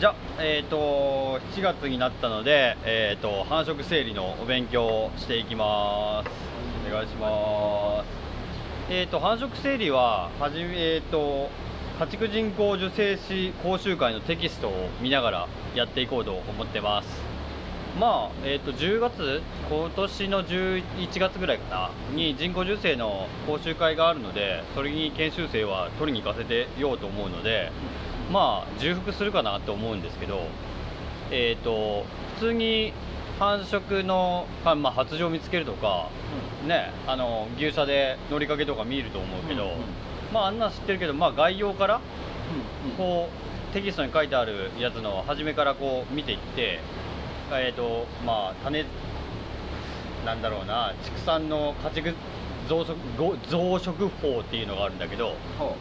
じゃえっ、と7月になったので、えっ、と繁殖整理のお勉強をしていきます。お願いします。えっ、と繁殖整理ははじめえっ、と家畜人工授精師講習会のテキストを見ながらやっていこうと思ってます。まあえっ、と10月今年の11月ぐらいかなに人工授精の講習会があるのでそれに研修生は取りに行かせてようと思うのでまあ重複するかなと思うんですけどえっ、と普通に繁殖の、あまあ、発情を見つけるとか、ねあの牛舎で乗りかけとか見ると思うけど、うんうん。まああんなん知ってるけどまあ概要からうんうん。こうテキストに書いてあるやつの初めからこう見ていってえっ、とまあ種なんだろうな畜産の家畜増殖ご増殖法っていうのがあるんだけどほ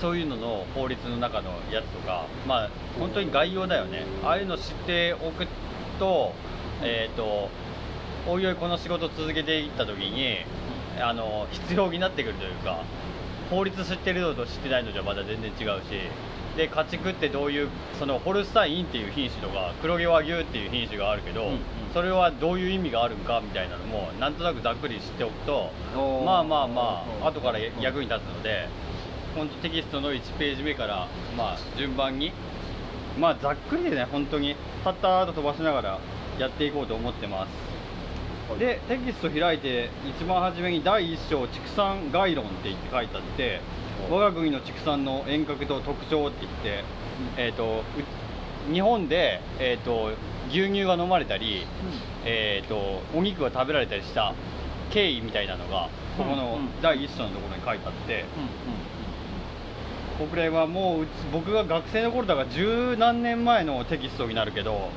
そういうのの法律の中のやつとかまあ本当に概要だよね。ああいうの知っておくとえっ、とおいおいこの仕事続けていった時にあの必要になってくるというか法律知ってるのと知ってないのじゃまた全然違うしで家畜ってどういうそのホルスタインっていう品種とか黒毛和牛っていう品種があるけど、うんうん。それはどういう意味があるんかみたいなのもなんとなくざっくり知っておくとまあまあまうんあ後から役に立つので本当テキストの1ページ目からまあ順番にまあざっくりでね本当にたったと飛ばしながらやっていこうと思ってます。でテキスト開いて一番初めに第1章畜産概論って言って書いてあってお我が国の畜産の遠隔と特徴って言って、えー、とう日本で、えー、と牛乳が飲まれたり、えー、とお肉が食べられたりした経緯みたいなのがここのうんうん。第1章のところに書いてあって、うんこれはもう僕が学生の頃だから十何年前のテキストになるけど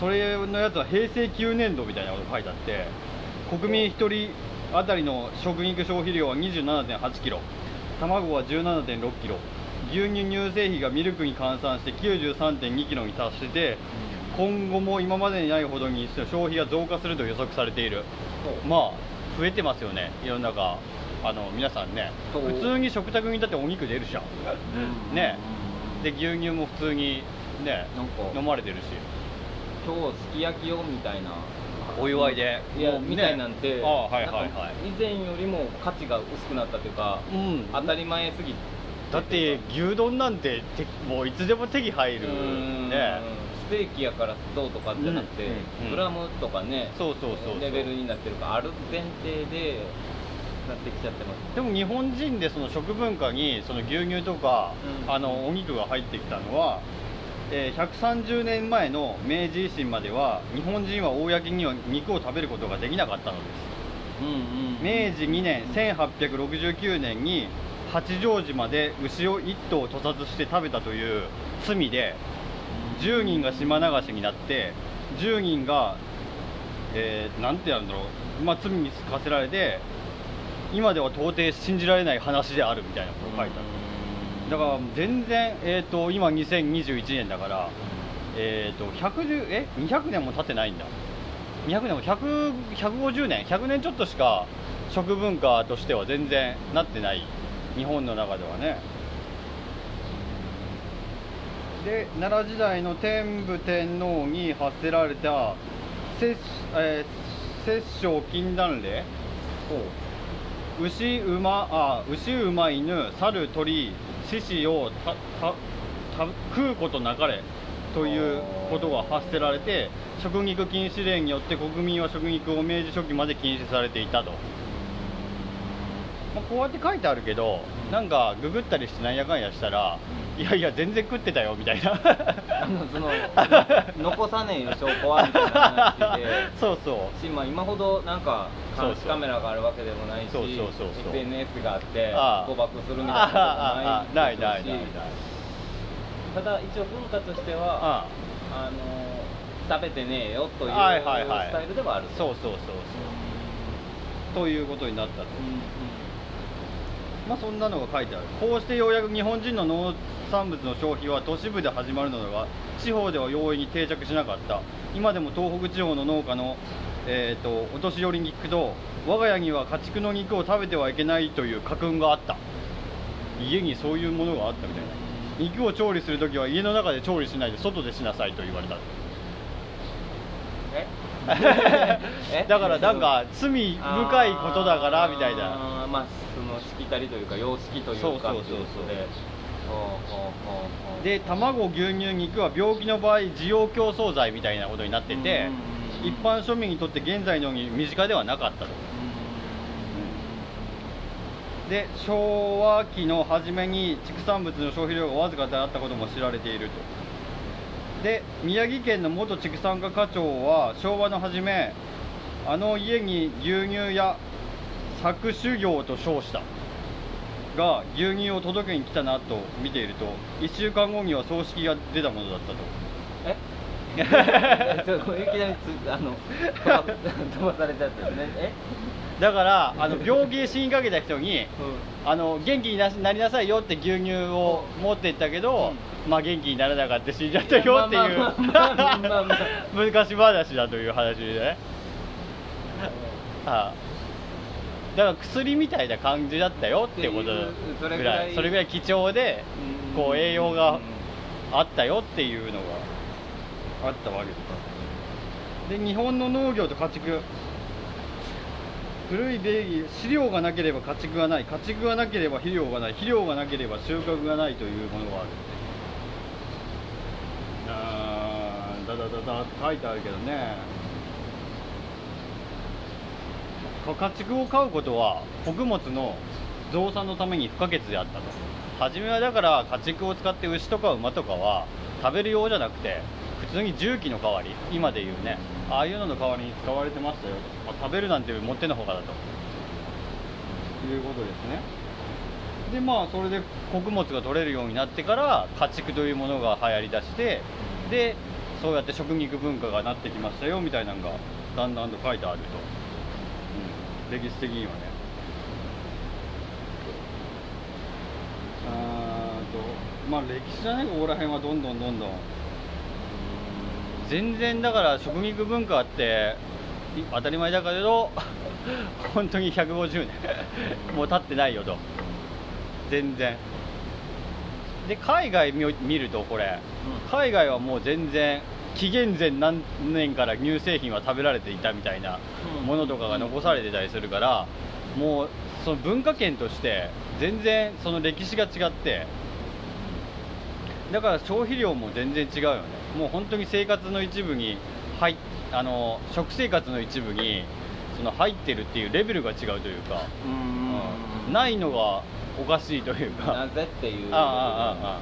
それのやつは平成9年度みたいなこと書いてあって国民1人当たりの食肉消費量は27.8キロ卵は17.6キロ牛乳乳製品がミルクに換算して93.2キロに達してて今後も今までにないほどに消費が増加すると予測されている。まあ増えてますよね世の中。あの皆さんね普通に食卓にだってお肉出るじゃん。うん。ね。うんで牛乳も普通にね飲まれてるし。今日すき焼きよみたいな。お祝いで。いや、ね。みたいなんてはいはいはい。以前よりも価値が薄くなったというか、うん。当たり前すぎて。だって牛丼なんててもういつでも手に入る。うん。ね。ステーキやからどうとかじゃなくて、うん。うん。グラムとかねそうそうそうそう。レベルになってるからある前提でなってきちゃってますでも日本人でその食文化にその牛乳とか、うん。あのお肉が入ってきたのは、えー130年前の明治維新までは日本人は公には肉を食べることができなかったのです。うんうん明治2年1869年に八丈島で牛を1頭屠殺して食べたという罪で10人が島流しになって10人が、えーなんてやるんだろう、まあ、罪に課せられて今では到底信じられない話であるみたいなことが書いてある。だから全然、えー、と今2021年だから、えー、と110え200年も経ってないんだ。200年も100 150年100年ちょっとしか食文化としては全然なってない日本の中ではね。で奈良時代の天武天皇に発せられた摂,、えー、摂政禁断令牛馬あ牛馬犬猿鳥獅子をたたた食うことなかれということが発せられて食肉禁止令によって国民は食肉を明治初期まで禁止されていたと、まあ、こうやって書いてあるけどなんかググったりしてなんやかんやしたらいやいや全然食ってたよみたいな。あのその 残さねえよ証拠はみたいな話で。そうそう。し、まあ、今ほどなんか監視カメラがあるわけでもないしそうそうそうそう。SNS があって誤爆するみたいなことないないないないでしょうしただ一応文化としてはああ。の食べてねえよというスタイルではあるそうそうそうそう。ということになったと、うんまあそんなのが書いてある。こうしてようやく日本人の農産物の消費は都市部で始まるのだが地方では容易に定着しなかった。今でも東北地方の農家の、えー、とお年寄りに聞くと我が家には家畜の肉を食べてはいけないという家訓があった。家にそういうものがあったみたいな。肉を調理するときは家の中で調理しないで外でしなさいと言われた。え？だからなんか罪深いことだからみたいな。まあそのしきたりというか様式というかそうそうそうそう。で卵牛乳肉は病気の場合需要競争剤みたいなことになってて一般庶民にとって現在のように身近ではなかったと。で昭和期の初めに畜産物の消費量がわずかであったことも知られているとで宮城県の元畜産課課長は昭和の初めあの家に牛乳や搾取業と称した。が牛乳を届けに来たなと見ていると1週間後には葬式が出たものだったと。え？いきなりつあの飛ばされちゃってるねえだからあの病気で死にかけた人にうあの元気にななりなさいよって牛乳を持ってったけど、まあ元気にならなかった死んじゃったよっていう昔 話だという話でね、はあ、だから薬みたいな感じだったよっていうことぐぐらい。それぐらい貴重でうん。こう栄養がうんあったよっていうのがあったわけですで日本の農業と家畜。古い礼儀飼料がなければ家畜がない。家畜がなければ肥料がない。肥料がなければ収穫がないというものがある。あーだだだだって書いてあるけどね。家畜を飼うことは穀物の増産のために不可欠であったと。初めはだから家畜を使って牛とか馬とかは食べる用じゃなくて普通に重機の代わり今でいうねああいうのの代わりに使われてましたよ、まあ食べるなんてもってのほかだと。いうことですね。でまあそれで穀物が取れるようになってから家畜というものが流行りだしてでそうやって食肉文化がなってきましたよみたいなのがだんだんと書いてあると、うん、歴史的にはね。あーとまあ歴史じゃねここら辺はどんどんどんどん全然だから食肉文化ってい当たり前だけど 本当に150年 もう経ってないよと。全然。で海外見見るとこれうん。海外はもう全然紀元前何年から乳製品は食べられていたみたいなうん。ものとかが残されてたりするからもうその文化圏として全然その歴史が違ってだから消費量も全然違うよね。もう本当に生活の一部に入っあの食生活の一部にその入ってるっていうレベルが違うというか、うん。うんないのがおかしいというか。なぜっていうああああ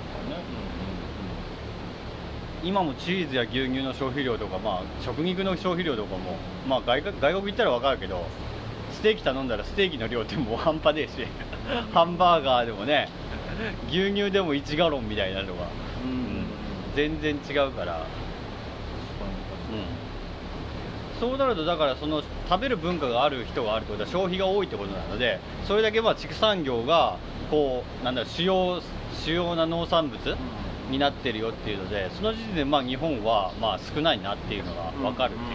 今もチーズや牛乳の消費量とか、まあ、食肉の消費量とかも、まあ、外国外国行ったら分かるけどステーキ頼ん。だらステーキの量ってもう半端ねえしハンバーガーでもね牛乳でも1ガロンみたいなのが、うん。うん全然違うから、うん、そうなるとだからその食べる文化がある人があるってことは消費が多いってことなのでそれだけまあ畜産業がこうなんだ主要主要な農産物、になってるよっていうのでその時点でまあ日本はまあ少ないなっていうのが分かるっていう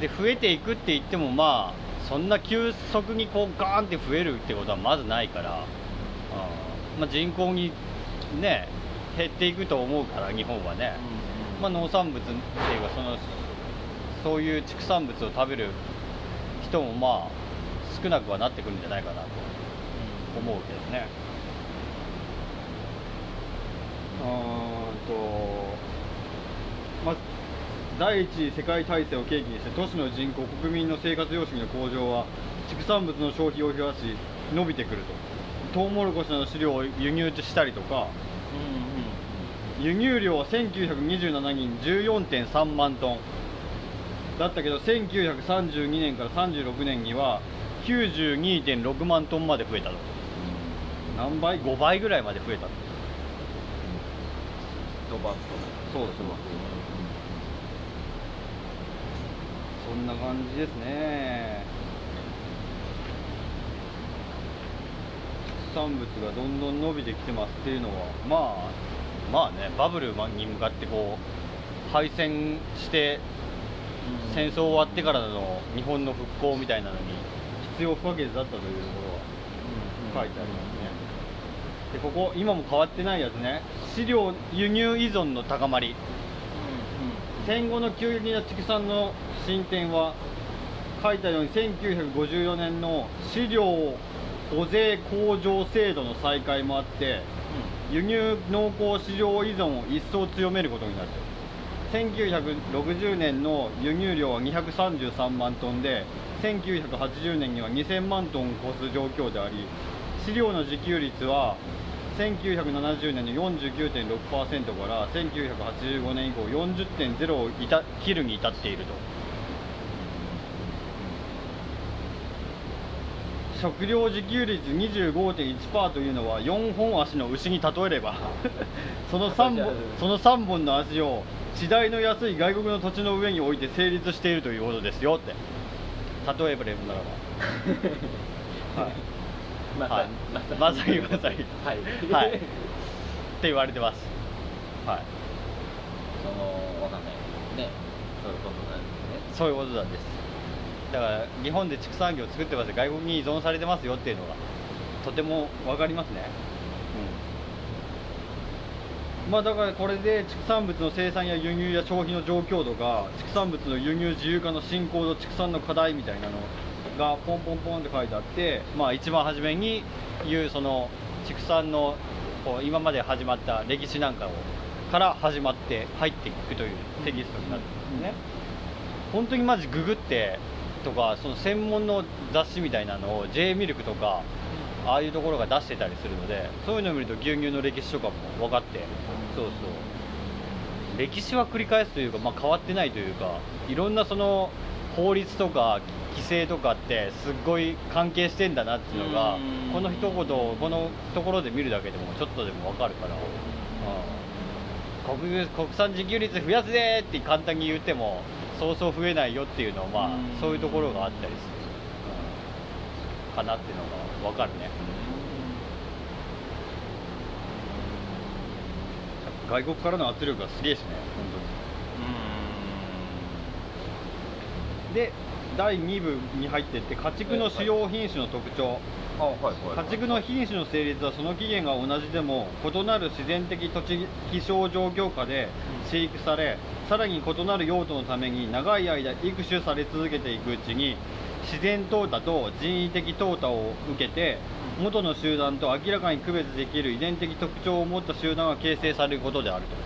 ね、で増えていくって言ってもまあそんな急速にこうガーンって増えるってことはまずないから、うんまあ、人口にね減っていくと思うから日本はね、まあ、農産物っていうかそのそういう畜産物を食べる人もまあ少なくはなってくるんじゃないかなと思うけどね。うーんとまあ、第一次世界大戦を契機にして都市の人口国民の生活様式の向上は畜産物の消費を増やし伸びてくるとトウモロコシなど飼料を輸入したりとか輸入量は1927年14.3万トン。だったけど1932年から36年には92.6万トンまで増えたと。何倍 ?5 倍ぐらいまで増えたと。ドバッと。そうですそんな感じですね産物がどんどん伸びてきてますっていうのはまあまあねバブルに向かってこう敗戦して戦争終わってからの日本の復興みたいなのに必要不可欠だったというところは書いてありますね。でここ今も変わってないやつね。飼料輸入依存の高まり。戦後の急激な畜産の進展は書いたように1954年の飼料保税控除制度の再開もあって輸入農耕市場依存を一層強めることになる1960年の輸入量は233万トンで1980年には2000万トンを超す状況であり飼料の自給率は1970年の49.6%から1985年以降40.0を切るに至っていると食料自給率25.1%というのは4本足の牛に例えれば その3本その3本の足を地代の安い外国の土地の上に置いて成立しているということですよって。例えばならば。はい。まさまさにまさに。はい。はい。って言われてます。はい。そのわかんない。ね。そういうことなんですね。そういうことなんですだから日本で畜産業を作ってます。外国に依存されてますよっていうのがとても分かりますね。うん。まあだからこれで畜産物の生産や輸入や消費の状況とか畜産物の輸入自由化の進行と畜産の課題みたいなのがポンポンポンって書いてあってまあ一番初めに言うその畜産のこう今まで始まった歴史なんかをから始まって入っていくというテキストになってますね、本当にマジググってとかその専門の雑誌みたいなのを J ミルクとかああいうところが出してたりするのでそういうのを見ると牛乳の歴史とかも分かってそうそう。歴史は繰り返すというか、まあ、変わってないというかいろんなその法律とか規制とかってすっごい関係してんだなっていうのがうん。この一言をこのところで見るだけでもちょっとでも分かるから、うん、国国産自給率増やすぜって簡単に言ってもそうそう増えないよっていうのはまあうん。そういうところがあったりする、うんかなっていうのが分かるね。外国からの圧力がすげえしね本当に。で第2部に入ってって家畜の主要品種の特徴家畜の品種の成立はその起源が同じでも異なる自然的土地気象状況下で飼育されさらに異なる用途のために長い間育種され続けていくうちに自然淘汰と人為的淘汰を受けて元の集団と明らかに区別できる遺伝的特徴を持った集団が形成されることであると。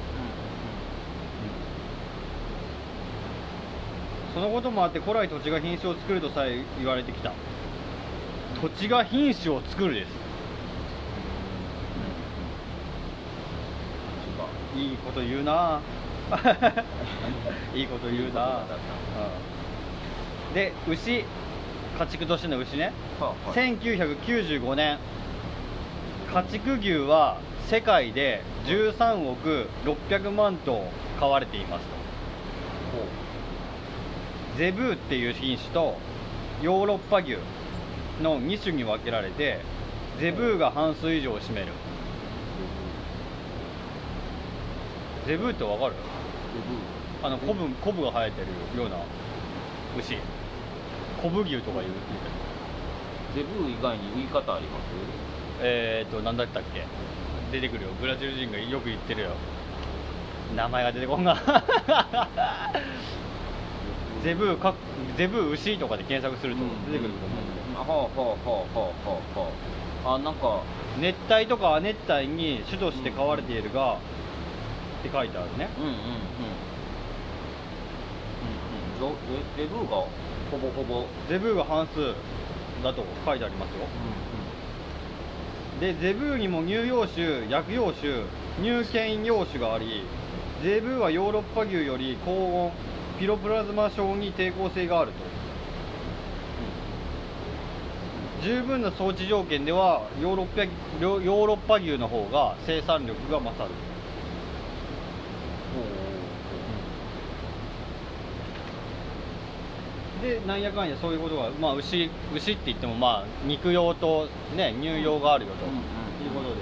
そのこともあって古来土地が品種を作るとさえ言われてきた土地が品種を作るです。いいこと言うな。いいこと言うな、うんで牛。家畜としての牛ね、はあはい。1995年。家畜牛は世界で13億600万頭飼われていますと。ゼブーっていう品種とヨーロッパ牛の2種に分けられてゼブーが半数以上を占める。ゼブーってわかる？あのコブコブが生えてるような牛。コブ牛とかいう？ゼブー以外に言い方あります？えーと何だったっけ？出てくるよ。ブラジル人がよく言ってるよ。名前が出てこんが ゼブーかゼブー牛とかで検索すると出てくると思う。んだけど、はあはあはあはあはあはああなんか熱帯とか亜熱帯に種として飼われているが、って書いてあるね。うんうんうん。うんうん。ゼゼブーがほぼほぼ。ゼブーが半数だと書いてありますよ。でゼブーにも乳幼種薬用種乳犬幼種がありゼブーはヨーロッパ牛より高温ピロプラズマ症に抵抗性があると十分な装置条件ではヨーロッパヨーロッパ牛の方が生産力が勝る。でなんやかんやそういうことが、まあ、牛牛って言ってもまあ肉用と、ね、乳用があるよと、いうこと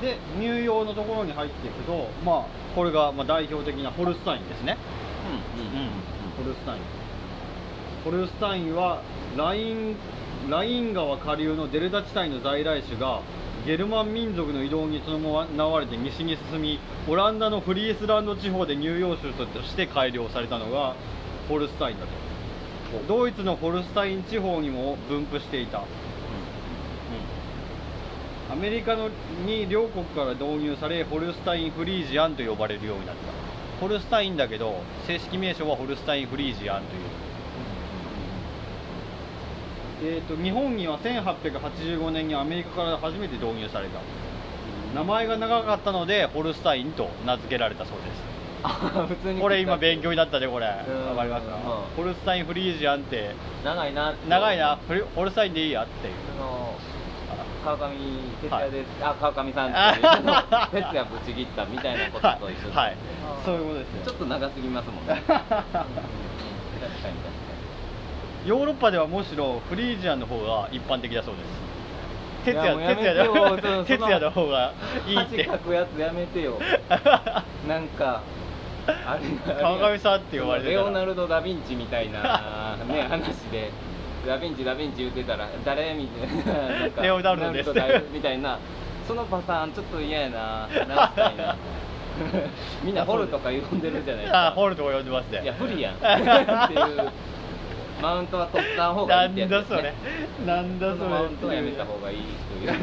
で。で乳用のところに入っていくと、まあ、これがまあ代表的なホルスタインですね、うんうん。うん。ホルスタイン。ホルスタインはラインライン川下流のデルタ地帯の在来種がゲルマン民族の移動に伴われて西に進みオランダのフリースランド地方で乳幼種として改良されたのがホルスタインだと。ドイツのホルスタイン地方にも分布していた、うんアメリカのに両国から導入されホルスタインフリージアンと呼ばれるようになった。ホルスタインだけど正式名称はホルスタインフリージアンという。えー、と日本には1885年にアメリカから初めて導入された。名前が長かったのでホルスタインと名付けられたそうです。あ普通にこれ今勉強になったねこれ。わうん。かりますか？うん。ホルスタインフリージアンって。長いな長いな。ホルスタインでいいやっていう。川上哲はい也です、あ川上さんっていう。の 哲也ぶち切ったみたいなことと一緒ではい。はい。そういうことですねちょっと長すぎますもんね。確かに確かヨーロッパではむしろフリージアンの方が一般的だそうです。哲也いやもうやめ哲てよ。也の方がいいって。に恥かくやつやめてよ。なんかあれ川上さんって呼ばれてレオナルド・ダ・ヴィンチみたいなね話でダ・ヴィンチダ・ヴィンチ言ってたら誰みたいななんかレオナルドです。みたいな。そのパターンちょっと嫌やな直したいな。みんなホルとか呼んでるじゃないですか。あホルとか呼んでますね。いや不利やん。っていうマウントは取った方がいいってやつです、ね、なんだそれ。なんだそれ。マウントはやめた方がいいというやつ。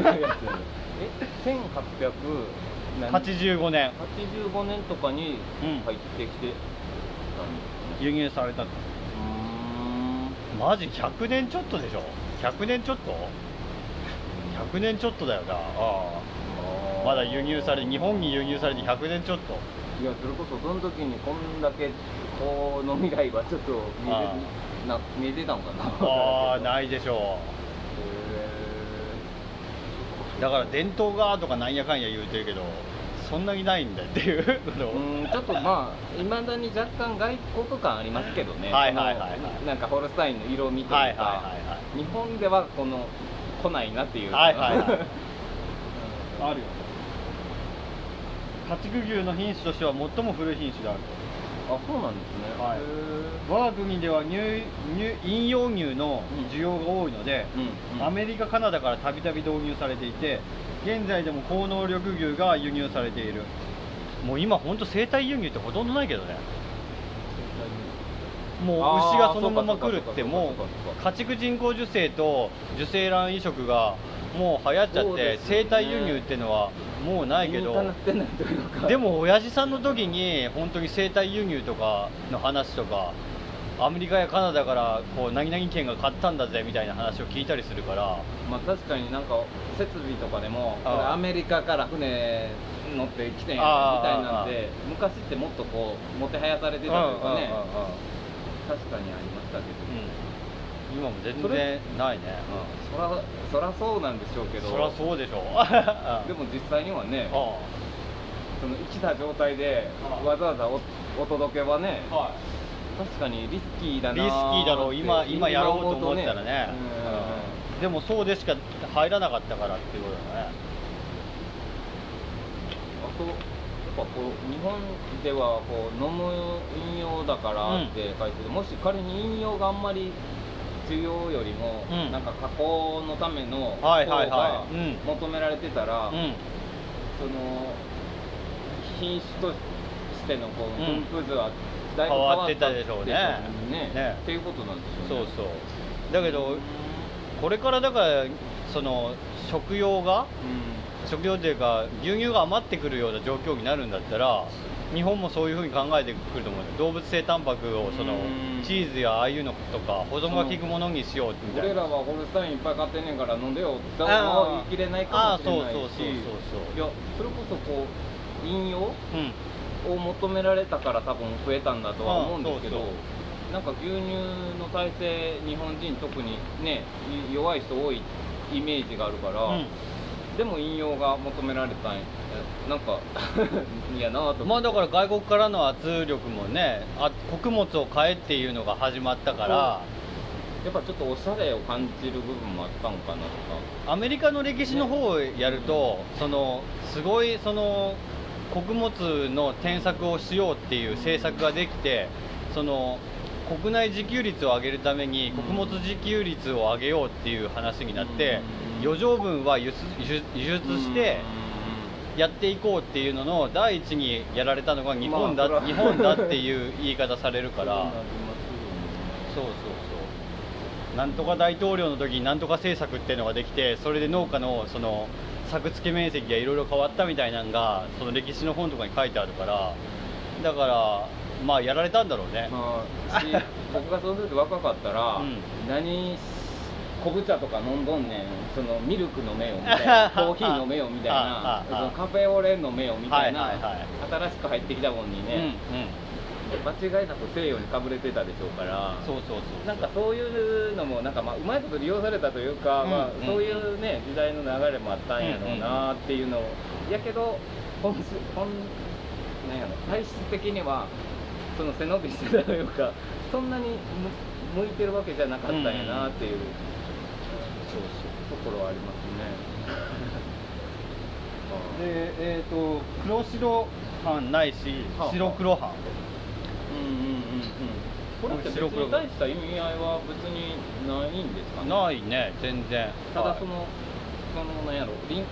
え1800何85年。85年とかにうん入ってきてたん輸入されたん。マジ100年ちょっとでしょ？100年ちょっと？100年ちょっとだよな。ああ。まだ輸入され日本に輸入されて100年ちょっと。いやそれこそその時にこんだけこの未来はちょっと見えあてな見えてたんかな。ああないでしょう。だから伝統がとかなんやかんや言うてるけどそんなにないんだっていう。ちょっとまあいまだに若干外国感ありますけどね。はいはいはいはい。なんかホルスタインの色味というか、はいはいはいはい。日本ではこの来ないなっていうはいはいはい。うん。あるよ家畜牛の品種としては最も古い品種であるあそうなんですね。はい。へ我が国では乳乳飲用牛の需要が多いので、ーうんうん。アメリカ、カナダからたびたび導入されていて現在でも高能力牛が輸入されている。もう今本当生体輸入ってほとんどないけどね。もう牛がそのまま来るってもそう家畜人工授精と受精卵移植がもう流行っちゃって、生体輸入っていうのはもうないけどでも親父さんの時に本当に生体輸入とかの話とかアメリカやカナダからこう何々県が買ったんだぜみたいな話を聞いたりするから。まあ確かになんか設備とかでもこれアメリカから船乗ってきてんやみたいなんで昔ってもっとこうもてはやされてたというかね。確かにありましたけど、うん今も全然ないね、そらそらそうなんでしょうけど。そりゃそうでしょ でも実際にはね あその生きた状態でわざわざおお届けはねあは確かにリスキーだなリスキーだろう。今今やろうと思ったらね。うん。うん。でもそうでしか入らなかったからっていうことだね。あとやっぱこう日本ではこう飲む飲用だからって書いてて、もし仮に飲用があんまり需要よりも、うん。なんか加工のための方が求められてたら、うん。その品種としてのこううん。分布図はだいぶ変わってたでしょうね。ね。ね。っていうことなんでしょうね。そうそう。だけどこれからだからその食用が食用というか牛乳が余ってくるような状況になるんだったら日本もそういうふうに考えてくると思うよ動物性タンパクをそのうん。チーズやああいうのとか保存が効くものにしようみたいな俺らはホルスタインいっぱい買ってんねんから飲んでよって言い切れないかもしれないし。そうそうそうそうそう。いやそれこそこう飲用うん。を求められたから多分増えたんだとは思うんですけど、うそなんか牛乳の体制日本人特にねい弱い人多いイメージがあるから、うんでも飲用が求められたんや。なんか いやなと。まあだから外国からの圧力もねあ穀物を買えっていうのが始まったからやっぱちょっとおしゃれを感じる部分もあったのかなとか。アメリカの歴史の方をやるとそのすごいその穀物の添削をしようっていう政策ができてその国内自給率を上げるために穀物自給率を上げようっていう話になってうん。余剰分は輸出してやっていこうっていうのの第一にやられたのが日本だ、まあ日本だっていう言い方されるから。そうそうそうなんとか大統領の時になんとか政策っていうのができてそれで農家のその作付け面積がいろいろ変わったみたいなのがその歴史の本とかに書いてあるから。だからまあやられたんだろうね、まあ、し 僕がそうすると若かったら、うん。何昆布茶とか飲んどんねんそのミルク飲めよみたいな コーヒー飲めよみたいなそのカフェオレ飲めよみたいな、はいはいはい。新しく入ってきたもんにね、間違いなく西洋にかぶれてたでしょうからそうそうそうなんかそういうのもなんかまあうまいこと利用されたというか、うんまあうん。そういうね時代の流れもあったんやろうなっていうのを、やけど本質本なんやろ体質的にはその背伸びしてたというかそんなにむ向いてるわけじゃなかったんやなっていうそうそうところはありますね。でえっ、と黒白斑ないしはあ。白黒斑うんうんうんうん。これって別に大した意味合いは別にないんですかね？ないね全然。はいただその、そのなんやろ輪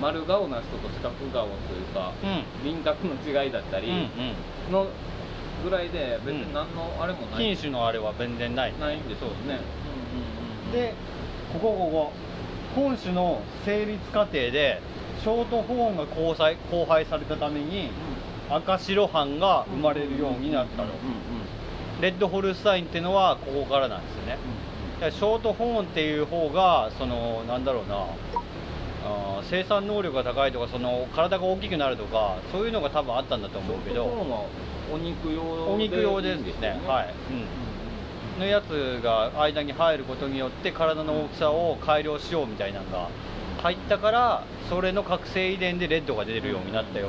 丸顔な人と四角顔というか、うん。輪郭の違いだったりうん。のぐらいで別に何のあれもうん、ない、品種のあれは全然ない。ないんですよねでここここ。本種の成立過程でショートホーンが交際交配されたために赤白斑が生まれるようになったの、うんうんレッドホルスタインっていうのはここからなんですよね。だからショートホーンっていう方がそのなんだろうな。あー生産能力が高いとかその体が大きくなるとかそういうのが多分あったんだと思うけショートホーどンはお肉用お肉用ですいいんよね。はい、うん、のやつが間に入ることによって体の大きさを改良しようみたいなのが入ったからそれの覚醒遺伝でレッドが出るようになったよ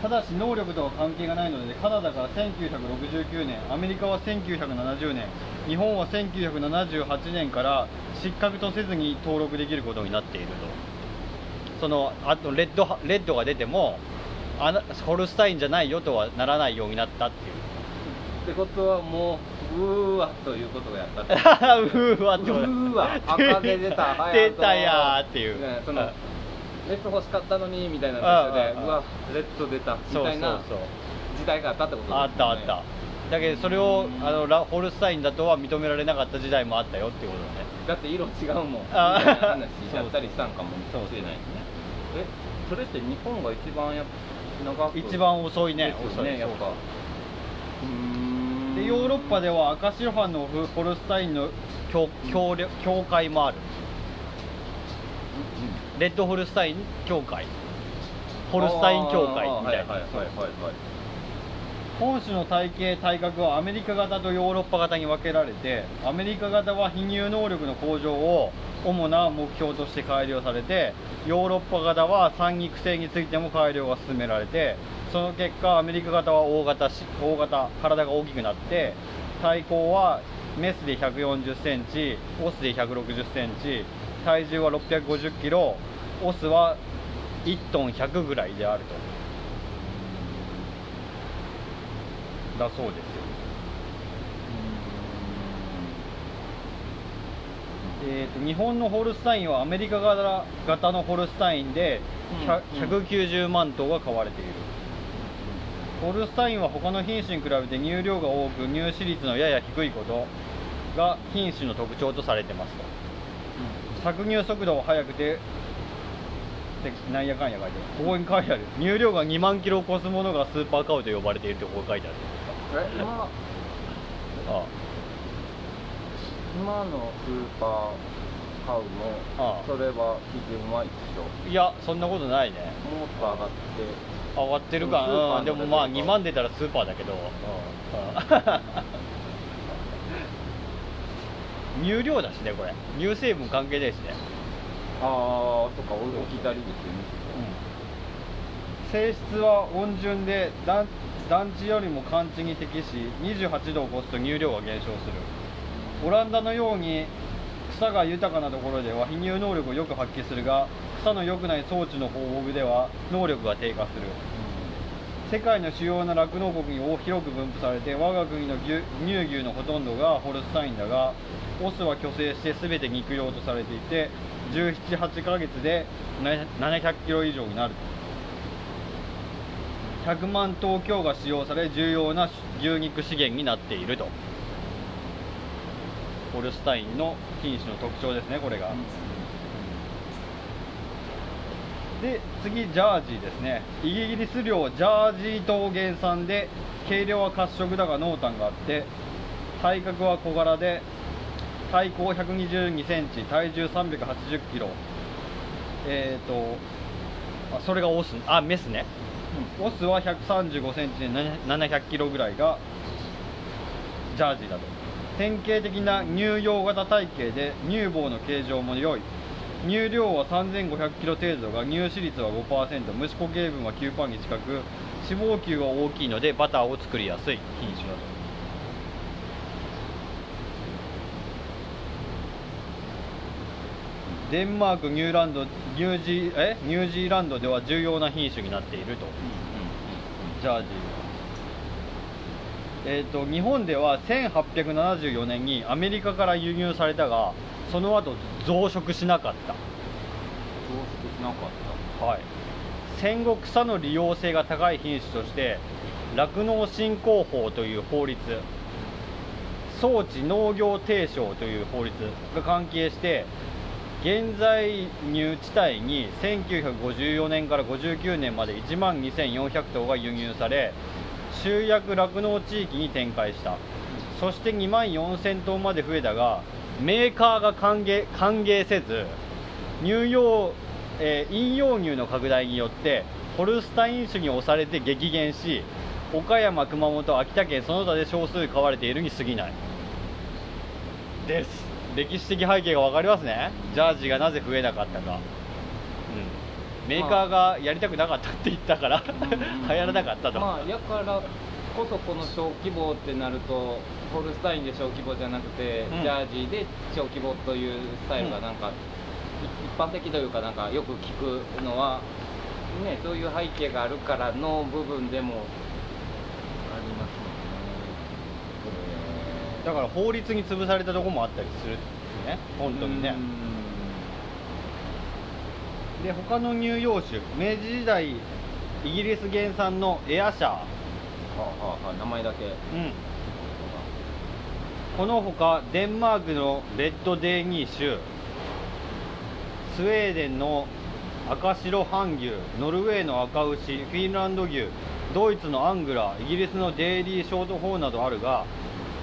ただし能力とは関係がないのでカナダが1969年アメリカは1970年日本は1978年から失格とせずに登録できることになっていると。そのあとレッドはレッドが出てもあなホルスタインじゃないよとはならないようになったっていう。ってことはもううーわということをやった。っ てうーわとうーわ赤毛出た早出くたやーっていう、ねそのレッド欲しかったのにみたいなああ感じでうわレッド出たみたいな時代があったってことですよね。あったあった。だけどそれをあのラホルスタインだとは認められなかった時代もあったよっていうことだね。だって色違うもん。みたいあな話しちゃったりしたんかもしそうれないですねえそれって日本が一番やっ長く一番遅いね。遅いねやっぱ。でヨーロッパでは赤白斑のホルスタインの協協力協会もある。レッドホルスタイン協会。ホルスタイン協会みたいな。はいはいはいはいはい本種の体型体格はアメリカ型とヨーロッパ型に分けられてアメリカ型は非乳能力の向上を主な目標として改良されてヨーロッパ型は産肉性についても改良が進められてその結果アメリカ型は大型し大型体が大きくなって体高はメスで1 4 0センチオスで1 6 0センチ体重は6 5 0キロオスは1トン100ぐらいであると。だそうですよ。えーと日本のホルスタインはアメリカ型型のホルスタインで100うん。190万頭が飼われている、ホルスタインは他の品種に比べて乳量が多く乳脂率のやや低いことが品種の特徴とされてますと。搾乳速度は速くてでなんやかんや書いてある。ここに書いてある。乳量が2万キロを超すものがスーパーカウと呼ばれているってここに書いてあるえ今あ今のスーパーカウああ。もそれは基準は一緒。いやそんなことないね。もっと上がって。上がってるか。スーパーのうん、でもまあレベル2万出たらスーパーだけど、うん。乳量だしねこれ。乳成分関係ないしね、ああそっか置き去りですよね。性質は温順で団団地よりも寒地に適し28度を超すと乳量が減少する。オランダのように草が豊かなところでは非乳能力をよく発揮するが草の良くない装置の放牧では能力が低下する。世界の主要な酪農国に広く分布されて我が国の乳牛のほとんどがホルスタインだがオスは去勢して全て肉用とされていて178ヶ月で700キロ以上になる。100万頭強が使用され重要な牛肉資源になっていると。ホルスタインの品種の特徴ですねこれが。で次ジャージーですね。イギリス領ジャージー島原産で軽量は褐色だが濃淡があって体格は小柄で体高122センチ体重380キロ。えっ、ー、とあそれがオスあメスね、オスは135センチで700キロぐらいがジャージーだと。典型的な乳幼型体型で乳房の形状も良い。乳量は3500キロ程度が乳脂率は5%虫固形分は9%に近く。脂肪球が大きいのでバターを作りやすい品種だと。デンマークニューランドニュージーえ？ニュージーランドでは重要な品種になっていると、ジャージー。えーと日本では1874年にアメリカから輸入されたがその後増殖しなかった。増殖しなかった。はい。戦後草の利用性が高い品種として酪農振興法という法律装置農業提唱という法律が関係して現在入地帯に1954年から59年まで1万2400頭が輸入され集約酪農地域に展開した。そして2万4000頭まで増えたがメーカーが歓迎歓迎せず乳用、えー、飲用乳の拡大によってホルスタイン種に押されて激減し岡山、熊本、秋田県その他で少数飼われているに過ぎない。です。歴史的背景が分かりますね。ジャージがなぜ増えなかったか、うん、メーカーがやりたくなかったって言ったから、まあ、流行らなかったと。まあやからこそこの小規模ってなるとホルスタインで小規模じゃなくて、うん、ジャージーで小規模というスタイルがなんか、うん、一般的というかなんかよく聞くのはねそういう背景があるからの部分でもありますだから法律に潰されたとこもあったりするね本当にね。で他の乳幼種明治時代イギリス原産のエアシャー。はあはあ、名前だけ、うん、このほかデンマークのレッドデーニー種スウェーデンの赤白半牛ノルウェーの赤牛フィンランド牛ドイツのアングライギリスのデイリーショートホーなどあるが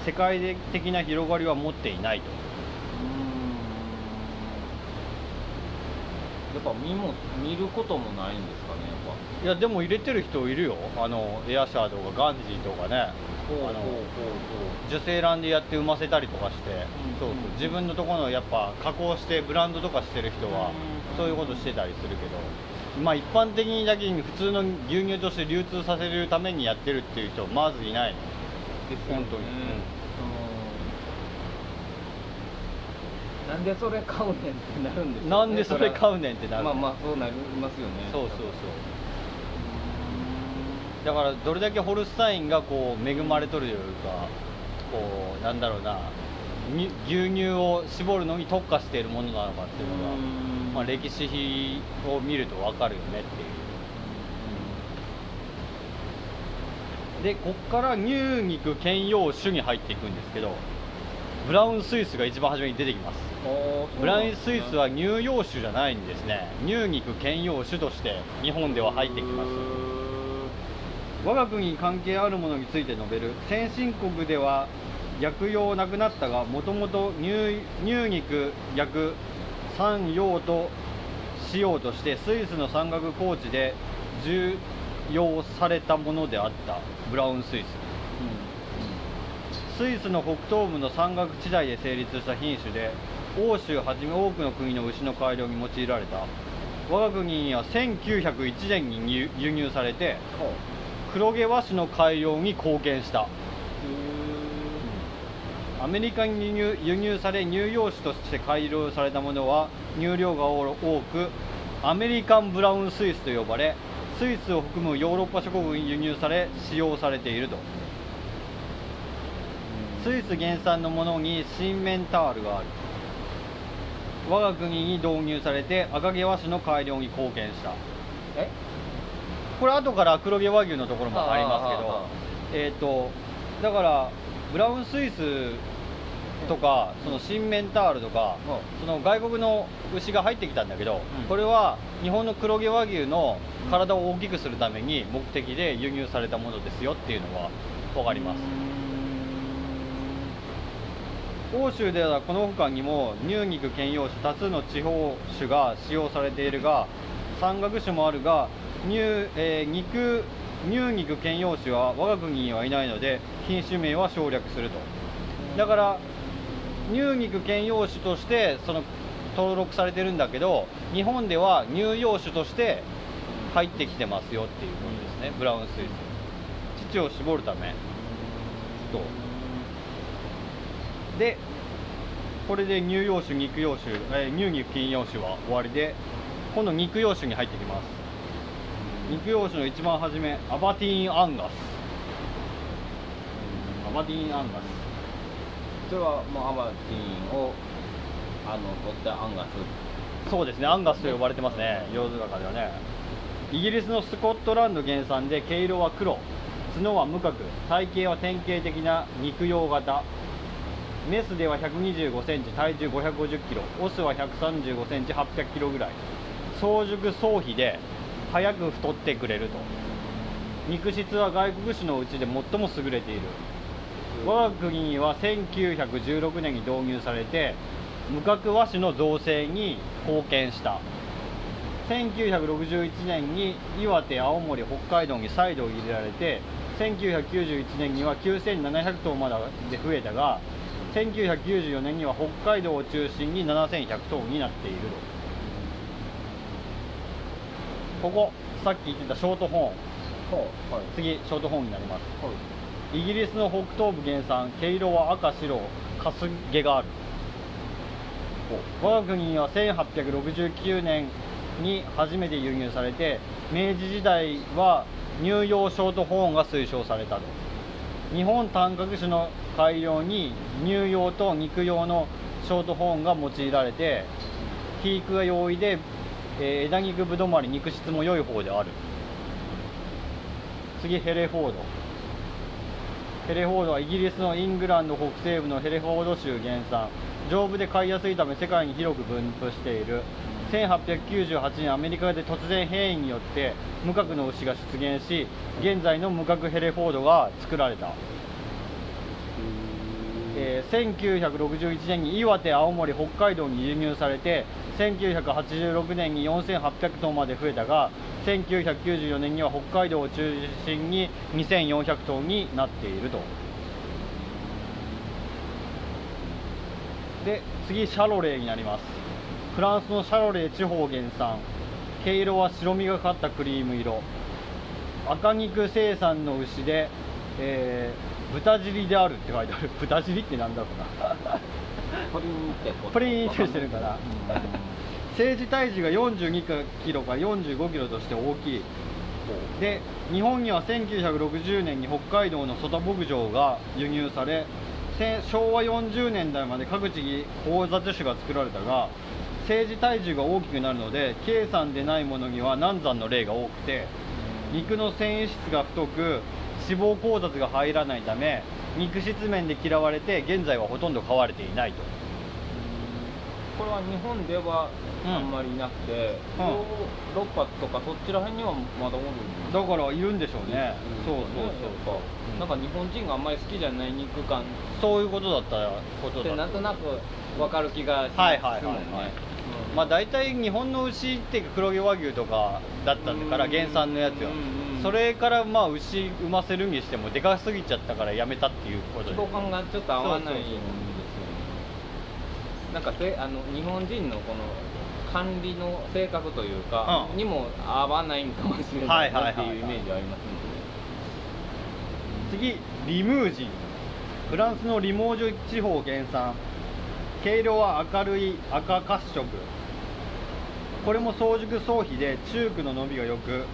世界的な広がりは持っていないと。やっぱ見も見ることもないんですかねいやでも入れてる人いるよ。あのエアシャーとかガンジーとかね。受精卵でやって産ませたりとかして、そうそう。自分のところのやっぱ加工してブランドとかしてる人はそういうことしてたりするけど。まあ一般的にだけに普通の牛乳として流通させるためにやってるっていう人まずいないです本当に、なんでそれ買うねんってなるんですか、ね、なんでそれ買うねんってなる。まあまあそうなりますよね。そうそうそう。だからどれだけホルスタインがこう恵まれとるというかこうなんだろうな。牛乳を絞るのに特化しているものなのかっていうのが、まあ、歴史を見ると分かるよねっていうでこっから乳肉兼用種に入っていくんですけどブラウンスイスが一番初めに出てきます。ブラウンスイスは乳用種じゃないんですね。乳肉兼用種として日本では入ってきます。我が国に関係あるものについて述べる。先進国では薬用なくなったがもともと乳肉薬産用としようとしてスイスの山岳高地で重用されたものであった。ブラウンスイス、うん。うん、スイスの北東部の山岳地帯で成立した品種で欧州はじめ多くの国の牛の改良に用いられた。我が国には1901年に輸入されて黒毛和種の改良に貢献した。アメリカに輸入輸入され乳幼種として改良されたものは乳量が多くアメリカンブラウンスイスと呼ばれスイスを含むヨーロッパ諸国に輸入され使用されていると。スイス原産のものに新メンタールがある。我が国に導入されて赤毛和種の改良に貢献した。え？これ後から黒毛和牛のところもありますけどえっ、とだからブラウンスイスとかその新メンタールとかその外国の牛が入ってきたんだけど、うん。これは日本の黒毛和牛の体を大きくするために目的で輸入されたものですよっていうのは分かります。欧州ではこの他にも乳肉兼用種多数の地方種が使用されているが山岳種もあるが乳,、えー肉乳肉兼用種は我が国にはいないので品種名は省略すると。だから乳肉兼用種としてその登録されてるんだけど日本では乳用種として入ってきてますよっていうことですねブラウンスイス。乳を絞るため。とでこれで乳用種肉用種、えー乳肉菌用種は終わりで今度肉用種に入ってきます。肉用種の一番初めアバティーンアンガス。アバティーンアンガス。それはもうアバティンをあの取ったアンガス。そうですねアンガスと呼ばれてますね。ヨーズガではね。イギリスのスコットランド原産で毛色は黒。角は無角。体型は典型的な肉用型。メスでは1 2 5センチ。体重5 5 0キロ。オスは1 3 5センチ。8 0 0キロぐらい。早熟早肥で早く太ってくれると。肉質は外国種のうちで最も優れている。我が国には1916年に導入されて無角和種の造成に貢献した。1961年に岩手青森北海道に再度入れられて1991年には9700頭まで増えたが1994年には北海道を中心に7100頭になっていると。ここさっき言ってたショートホーンはい。次ショートホーンになります。はいイギリスの北東部原産毛色は赤白かす毛がある。我が国には1869年に初めて輸入されて明治時代は乳用ショートホーンが推奨されたと。日本短角種の改良に乳用と肉用のショートホーンが用いられて肥育が容易で、えー枝肉ぶどまり肉質も良い方である。次ヘレフォード。ヘレフォードはイギリスのイングランド北西部のヘレフォード州原産。丈夫で飼いやすいため世界に広く分布している。1898年アメリカで突然変異によって無核の牛が出現し現在の無核ヘレフォードが作られた、えー1961年に岩手青森北海道に輸入されて1986年に4800頭まで増えたが1994年には北海道を中心に2400頭になっていると。で次シャロレーになります。フランスのシャロレー地方原産。毛色は白みがかったクリーム色。赤肉生産の牛で、えー豚尻であるって書いてある。豚尻ってなんだろうな。プリンってプリンってしてるから。政治体重が42キロから45キロとして大きい。で日本には1960年に北海道の曽田牧場が輸入されせ昭和40年代まで各地に交雑種が作られたが政治体重が大きくなるので計算でないものには難産の例が多くて肉の繊維質が太く脂肪交雑が入らないため肉質面で嫌われて現在はほとんど飼われていないと。これは日本ではうん。あんまりいなくて、うん。ロッパとかそっちら辺にはまだおるんだからいるんでしょうね、そうそうそう。そうなんか日本人があんまり好きじゃない肉感。そういうことだったことってだなんとなく分かる気がしますはいはいはいはいまあ大体日本の牛っていうか黒毛和牛とかだったからうん。原産のやつよ。それからまあ牛産ませるにしてもでかすぎちゃったからやめたっていうことで。規模感がちょっと合わないんですよね。なんかせあの日本人のこの管理の性格というか、うん。にも合わないんかもしれはないなっていうイメージはありますね、次リムージン。フランスのリモージュ地方原産。毛色は明るい赤褐色これも早熟早肥で中区の伸びが良く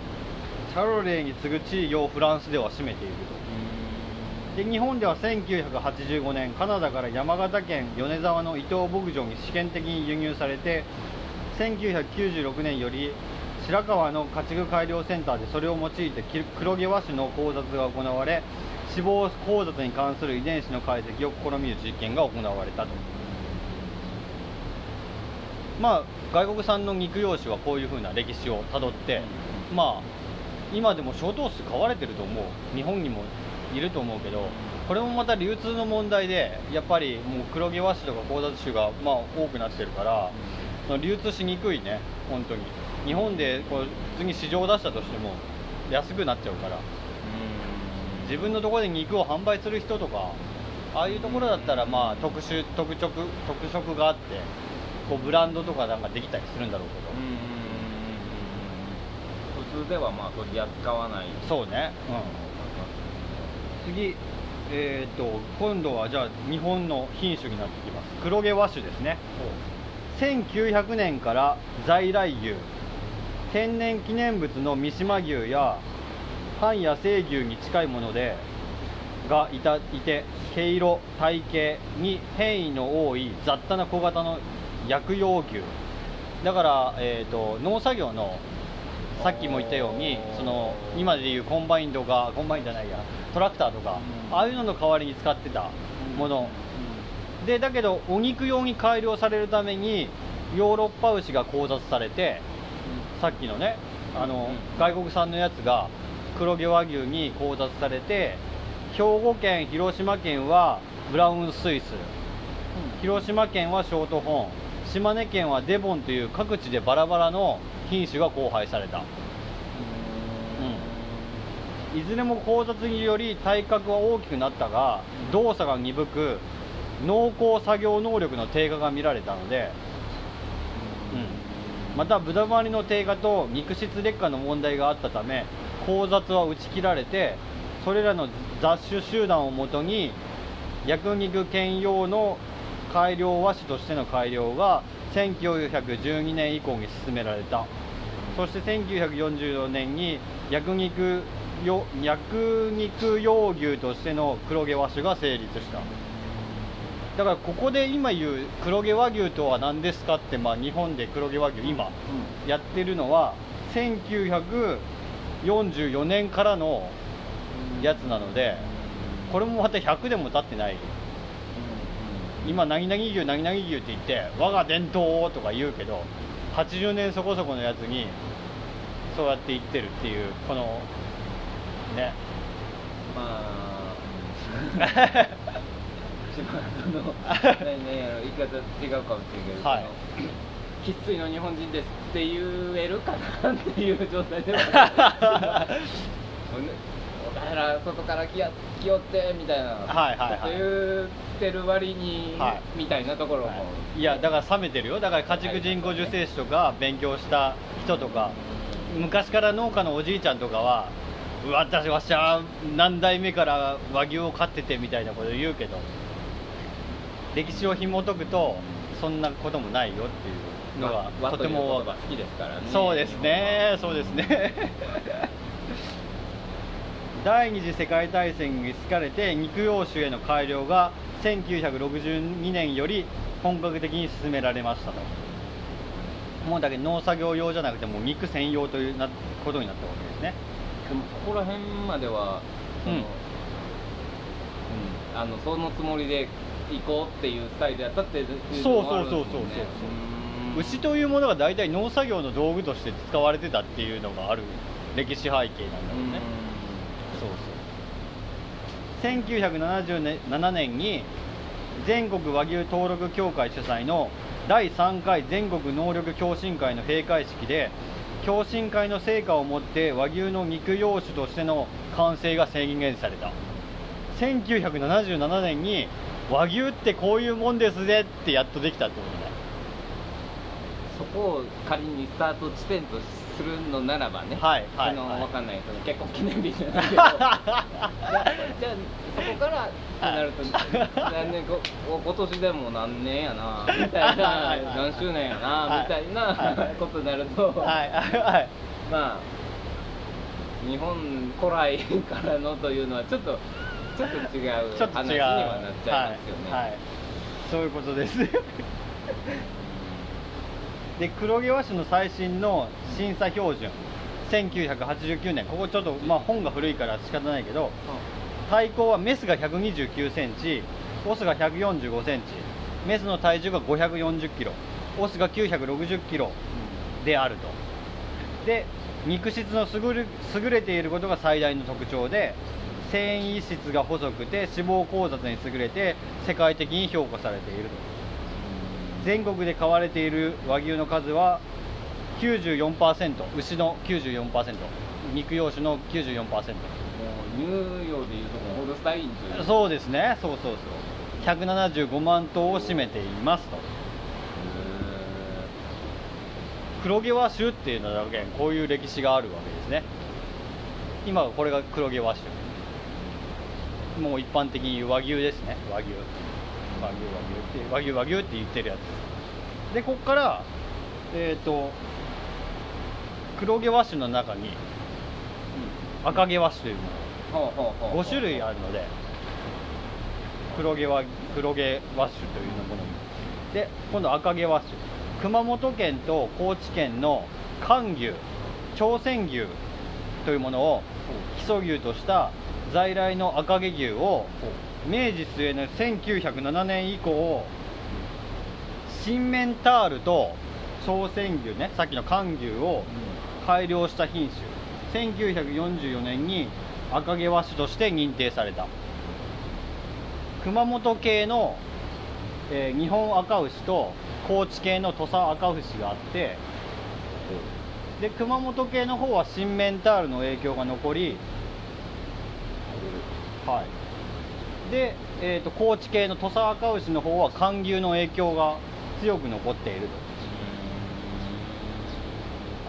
シャロレーに次ぐ地位をフランスでは占めていると。で日本では1985年カナダから山形県米沢の伊東牧場に試験的に輸入されて1996年より白川の家畜改良センターでそれを用いて黒毛和種の交雑が行われ脂肪交雑に関する遺伝子の解析を試みる実験が行われたと。まあ外国産の肉用紙はこういうふうな歴史をたどって、まあ今でも小頭数買われてると思う日本にもいると思うけどこれもまた流通の問題でやっぱりもう黒毛和種とか交雑種がまあ多くなってるから、流通しにくいね本当に。日本でこう普通に市場を出したとしても安くなっちゃうから。自分のところで肉を販売する人とかああいうところだったらまあ特殊特色特色があってこうブランドとかなんかできたりするんだろうけど、普通ではまあ取り扱わない。そうね、うん、次えー、と今度はじゃあ日本の品種になってきます。黒毛和種ですね。1900年から在来牛。天然記念物の見島牛や半野生牛に近いものでがいたいて毛色体型に変異の多い雑多な小型の役用牛。だから、えー、と農作業のさっきも言ったようにその今でいうコンバインドがコンバインじゃないやトラクターとか、うん。ああいうのの代わりに使ってたもの、でだけどお肉用に改良されるためにヨーロッパ牛が交雑されてさっきのねあの、うん。外国産のやつが黒毛和牛に交雑されて兵庫県広島県はブラウンスイス。広島県はショートホーン島根県はデボンという各地でバラバラの品種が交配された。うん。いずれも交雑により体格は大きくなったが動作が鈍く農耕作業能力の低下が見られたので、うん、また豚回りの低下と肉質劣化の問題があったため交雑は打ち切られてそれらの雑種集団をもとに薬肉兼用の改良和種としての改良が1912年以降に進められた。そして1944年に薬肉よ薬肉用牛としての黒毛和種が成立した。だからここで今言う黒毛和牛とは何ですかって、まあ、日本で黒毛和牛今やってるのは1944年からのやつなのでこれもまた100でも経ってない今何々牛何々牛って言って我が伝統とか言うけど80年そこそこのやつにそうやって言ってるっていうこのね。まあ 島田の何々やろ言い方違うかもしれんけど、はい。生粋の日本人ですって言えるかなっていう状態では お前ら外から来や来よってみたいな。はいはいはい。言ってる割に、はい。みたいなところも、い。やだから冷めてるよ。だから家畜人工授精師とか勉強した人とか昔から農家のおじいちゃんとかは私わしは何代目から和牛を飼っててみたいなこと言うけど歴史を紐解くとそんなこともないよっていうのが和とても好きですからね。そうですね。そうですね第二次世界大戦に疲れて肉用種への改良が1962年より本格的に進められましたと。もうだけど農作業用じゃなくてもう肉専用というなことになったわけですね。でもそこら辺まではその、うん。うん。あのそのつもりで行こうっていうスタイルやったっていうのもあるんですもんねそうそうそうそう。そううん牛というものが大体農作業の道具として使われてたっていうのがある歴史背景なんだろうね、う1977年に全国和牛登録協会主催の第3回全国能力共進会の閉会式で共進会の成果をもって和牛の肉用種としての完成が宣言された。1977年に和牛ってこういうもんですぜってやっとできたってことね。そこを仮にスタート地点とするのならばね、はいはいそのはいわかんないその結婚記念日じゃないけど。じゃあそこからってなると何年こ今年でも何年やなみたいはい。な何周年やなはい。みたいはい。なことになるとはいはい。まあ日本古来からのというのはちょっとちょっと違う話にはなっちゃいますよね、そういうことですで黒毛和種の最新の審査標準。1989年。ここちょっと、まあ、本が古いから仕方ないけど体高はメスが1 2 9センチオスが1 4 5センチメスの体重が5 4 0キロオスが9 6 0キロであると。で肉質の優れ優れていることが最大の特徴で繊維質が細くて脂肪交雑に優れて世界的に評価されていると。全国で飼われている和牛の数は94%牛の94%肉用種の94%もう乳用でいうとこのホルスタインという。そうですね。そうそうそう。175万頭を占めていますと。黒毛和種っていうのだけこういう歴史があるわけですね。今これが黒毛和種。もう一般的に和牛ですね和牛和牛和牛って和牛和牛って言ってるやつ。でここからえっ、と黒毛和種の中に赤毛和種というもの5種類あるので黒毛和黒毛和種というもの。で今度赤毛和種。熊本県と高知県の寒牛朝鮮牛というものを基礎牛とした在来の赤毛牛を明治末の1907年以降新メンタールと朝鮮牛ねさっきの寒牛を改良した品種。1944年に赤毛和種として認定された。熊本系の、えー日本赤牛と高知系の土佐赤牛があってで熊本系の方は新メンタールの影響が残りはいで、えー、と高知系の土佐赤牛の方は寒牛の影響が強く残っていると。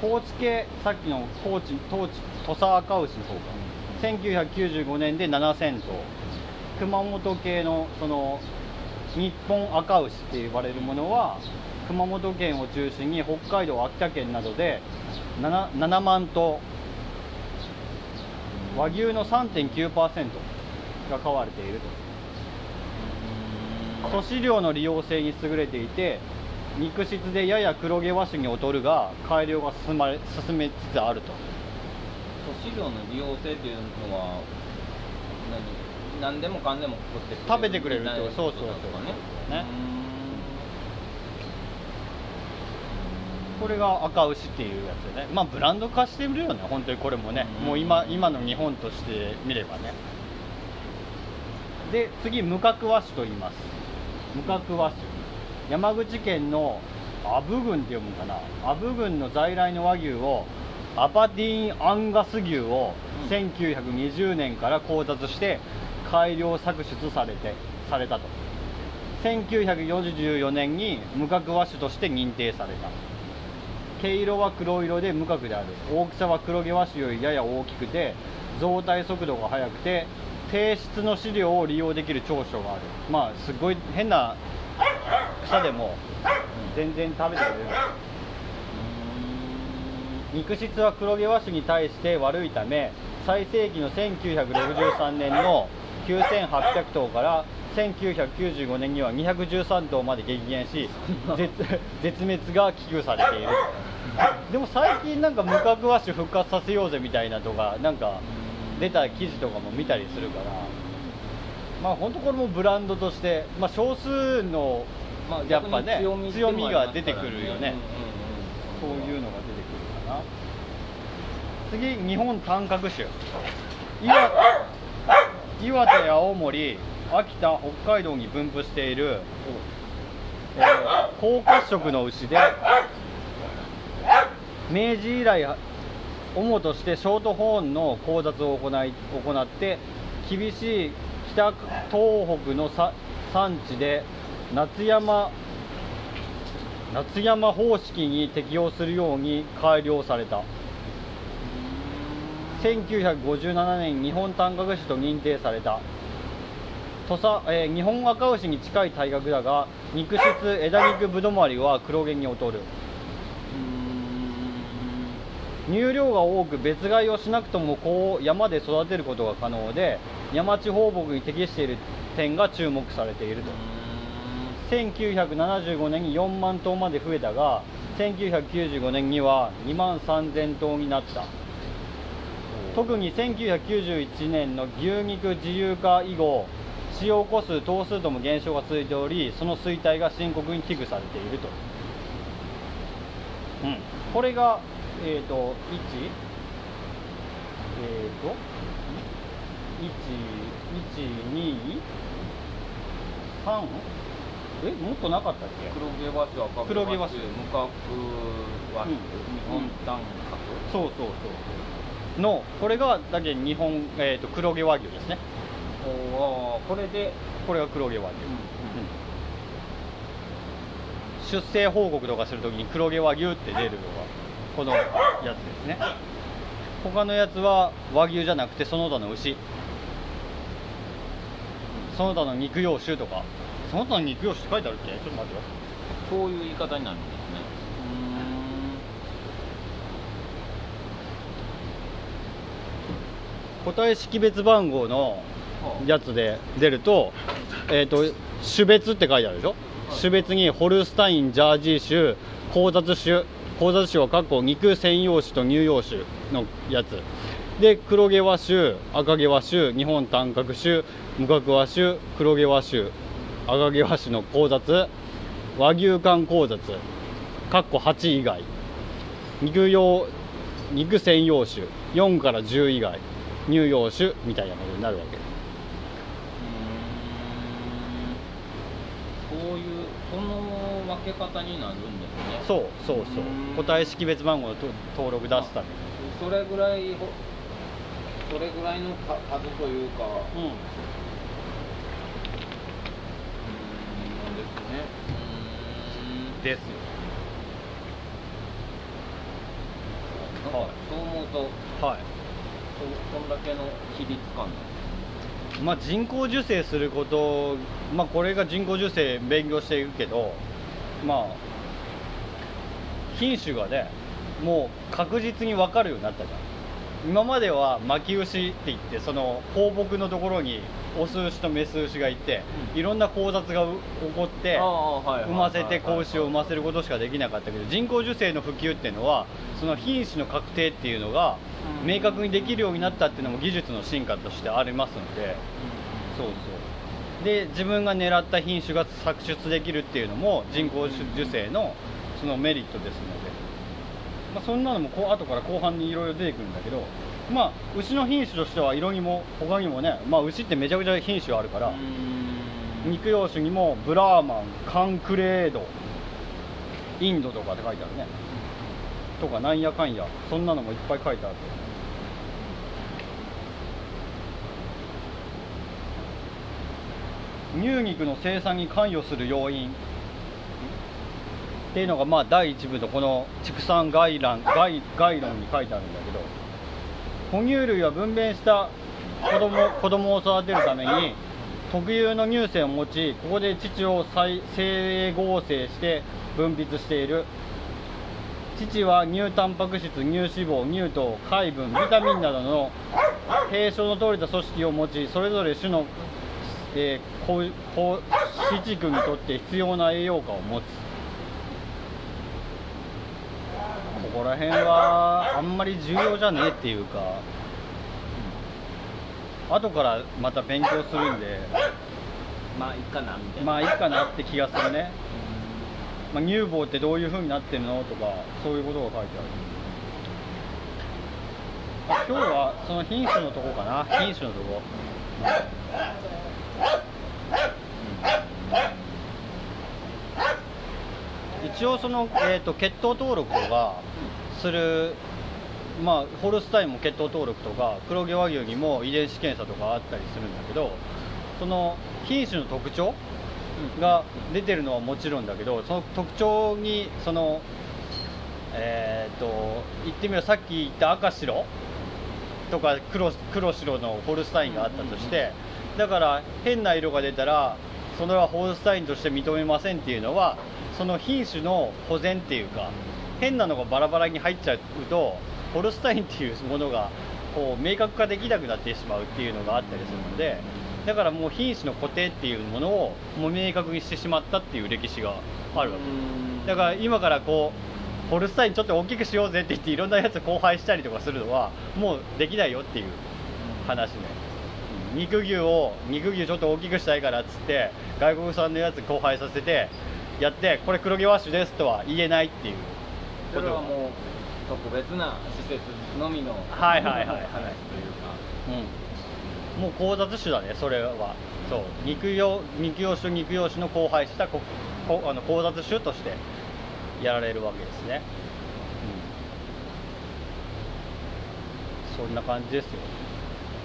高知系さっきの高知当地土佐赤牛の方が1995年で7000頭。熊本系のその日本赤牛って呼ばれるものは熊本県を中心に北海道秋田県などで 7, 7万頭。和牛の3.9%が飼われていると。粗飼料の利用性に優れていて肉質でやや黒毛和種に劣るが改良が進まれ進めつつあると。粗飼料の利用性っていうのは何何でもかんでも食って食べてくれるってみたいなそうそうそうねねこれが赤牛っていうやつでね。まあブランド化してるよね。本当にこれもね。うんもう今今の日本として見ればねで次無角和種と言います。無角和種。山口県の阿武郡って読むかな。阿武郡の在来の和牛をアパディーン・アンガス牛を1920年から交雑して改良搾出されてされたと。1944年に無角和種として認定された。毛色は黒色で無角である。大きさは黒毛和種よりやや大きくて増体速度が速くて低質の飼料を利用できる長所がある。まあすごい変な草でも全然食べてくれる。肉質は黒毛和種に対して悪いため最盛期の1963年の9800頭から1995年には213頭まで激減し 絶絶滅が危惧されている。でも最近なんか無角和種復活させようぜみたいなとかなんか出た記事とかも見たりするからまあ本当これもブランドとして、まあ、少数のまあやっぱね強みが出てくるよね。そういうのが出てくるかな。次日本単角種岩岩手青森秋田北海道に分布している、えー高褐色の牛で明治以来主としてショートホーンの交雑を行い行って厳しい北東北の産地で夏山夏山方式に適用するように改良された。1957年日本単角種と認定された。土佐、えー日本赤牛に近い体格だが肉質枝肉ぶどまりは黒毛に劣る。乳量が多く別飼いをしなくともこう山で育てることが可能で山地放牧に適している点が注目されていると。1975年に4万頭まで増えたが1995年には2万3000頭になった。特に1991年の牛肉自由化以後使用個数頭数とも減少が続いておりその衰退が深刻に危惧されていると、うん、これがえっ、ー、と1えっ、ー、と？112 3えもっとなかったっけ？黒毛和種赤黒毛和種無角和種、うん、日本短角、そうそうそうのこれがだけ日本、えーと、黒毛和牛ですね。おこれで。これが黒毛和牛、うん。うん、出生報告とかするときに黒毛和牛って出るのがこのやつですね。他のやつは和牛じゃなくてその他の牛。その他の肉用種とか。その他の肉用紙って書いてあるっけ？ちょっと待ってよ。そういう言い方になるんですね。個体識別番号のやつで出ると,、えーと、種別って書いてあるでしょ、種別にホルスタインジャージー種交雑種交雑種は過去肉専用種と乳用種のやつで黒毛和種赤毛和種日本短角種無角和種黒毛和種赤城和紙の交雑和牛館交雑かっこ8以外肉用肉専用種4から10以外乳用種みたいなことになるわけ。そういうその分け方になるんですね。そうそうそう。個体識別番号の登録出すためそれぐらいそれぐらいの数というか、うん。ですよ。はい。そう思うとはい。そそんだけの比率感。まあ人工授精することまあこれが人工授精勉強していくけどまあ品種がねもう確実に分かるようになったじゃん。今までは巻き牛って言ってその放牧のところにオス牛とメス牛がいて、いろんな交雑が起こって産ませて子牛を産ませることしかできなかったけど人工授精の普及っていうのはその品種の確定っていうのが明確にできるようになったっていうのも技術の進化としてありますので、そうそうで自分が狙った品種が搾出できるっていうのも人工授精のそのメリットですので。まあ、そんなのもこう後から後半にいろいろ出てくるんだけど、まあ、牛の品種としては色にも他にもね、まあ、牛ってめちゃくちゃ品種あるから肉用種にもブラーマンカンクレージインドとかって書いてあるね。とかなんやかんやそんなのもいっぱい書いてある乳肉の生産に関与する要因。っていうのがまあ第1部のこの畜産概覧概概論に書いてあるんだけど哺乳類は分娩した子供子供を育てるために特有の乳腺を持ちここで乳を再生合成して分泌している。乳は乳タンパク質乳脂肪乳糖海分ビタミンなどの平症の通りた組織を持ちそれぞれ種の、えー、子畜にとって必要な栄養価を持つ。ここら辺はあんまり重要じゃねえっていうか、うん、後からまた勉強するんで。まあいいかなみたいな。まあいいかなって気がするね、まあ、乳房ってどういうふうになってるのとかそういうことが書いてある、今日はその品種のとこかな。品種のとこ、一応その、えーと、血統登録がする、まあ、ホルスタインも血統登録とか黒毛和牛にも遺伝子検査とかあったりするんだけどその品種の特徴が出てるのはもちろんだけどその特徴にそのえっ、ー、と言ってみればさっき言った赤白とか黒黒白のホルスタインがあったとしてだから変な色が出たらそれはホルスタインとして認めませんっていうのはその品種の保全っていうか変なのがバラバラに入っちゃうとホルスタインっていうものがこう明確化できなくなってしまうっていうのがあったりするのでだからもう品種の固定っていうものをもう明確にしてしまったっていう歴史があるわけ。だから今からこうホルスタインちょっと大きくしようぜって言っていろんなやつ交配したりとかするのはもうできないよっていう話ね肉牛を肉牛ちょっと大きくしたいからっつって外国産のやつ交配させてやってこれ黒毛ワッシュですとは言えないっていう。それはもう特別な施設のみのはいはいはいはい。話とい。うかうん、もう交雑種だねそれは。そう。肉用肉用種と肉用種の交配したここあの交雑種としてやられるわけですね、うん、そんな感じですよ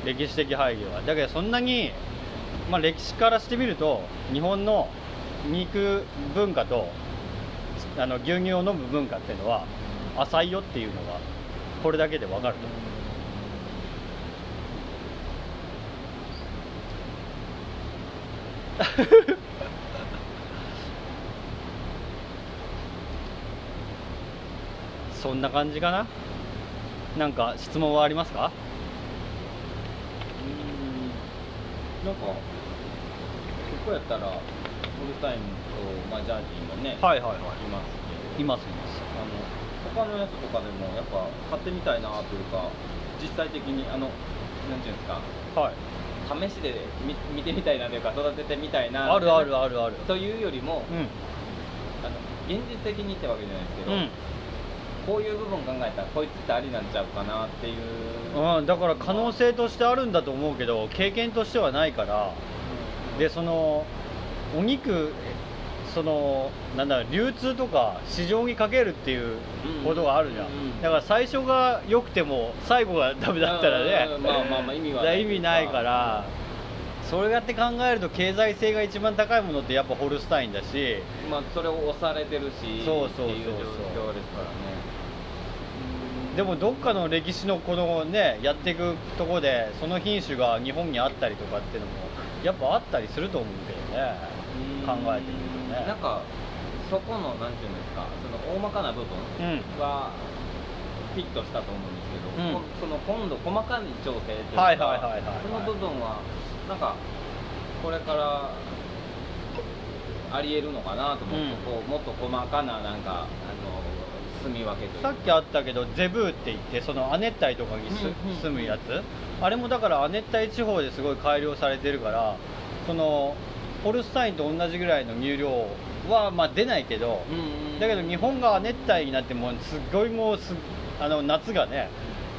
歴史的背景は。だけどそんなに、まあ、歴史からしてみると日本の肉文化とあの牛乳を飲む文化っていうのは浅いよっていうのがこれだけでわかると。思 うそんな感じかな？なんか質問はありますかうんなんかここやったらホルスタインと、まあ、ジャージーもね、はいはいはい。いますけど。いますいます。あの他のやつとかでもやっぱ買ってみたいなというか実際的にあのなんていうんですかはい。試しで見見てみたいなというか育ててみたいなあるあるあるある。というよりも、うん。あの現実的にってわけじゃないですけど、うんこういう部分考えたらこいつってありなんちゃうかなっていう、うん、だから可能性としてあるんだと思うけど経験としてはないから。でそのお肉そのなんだろう流通とか市場にかけるっていうことがあるじゃん、うんうんだから最初が良くても最後がダメだったらね。うんまあまあまあ 意味は意味ないから。それやって考えると経済性が一番高いものってやっぱホルスタインだし。まあそれを押されてるし。そうそうそうそう。っていう状況ですからねでもどっかの歴史のこのねやっていくところでその品種が日本にあったりとかっていうのもやっぱあったりすると思うけどね。考えてみるとね。なんかそこのなんていうんですかその大まかな部分うん。はフィットしたと思うんですけど、うん。こその今度細かい調整というか、はいはいはいはいはい。その部分はなんかこれからありえるのかなと思って、うん。こうもっと細かななんかあの住み分けというか。さっきあったけどゼブーって言ってその亜熱帯とかにすうんうんうん。住むやつ。あれもだから亜熱帯地方ですごい改良されてるからそのホルスタインと同じぐらいの乳量はまあ出ないけどうんうんだけど日本が亜熱帯になってもうすっごいもうすあの夏がね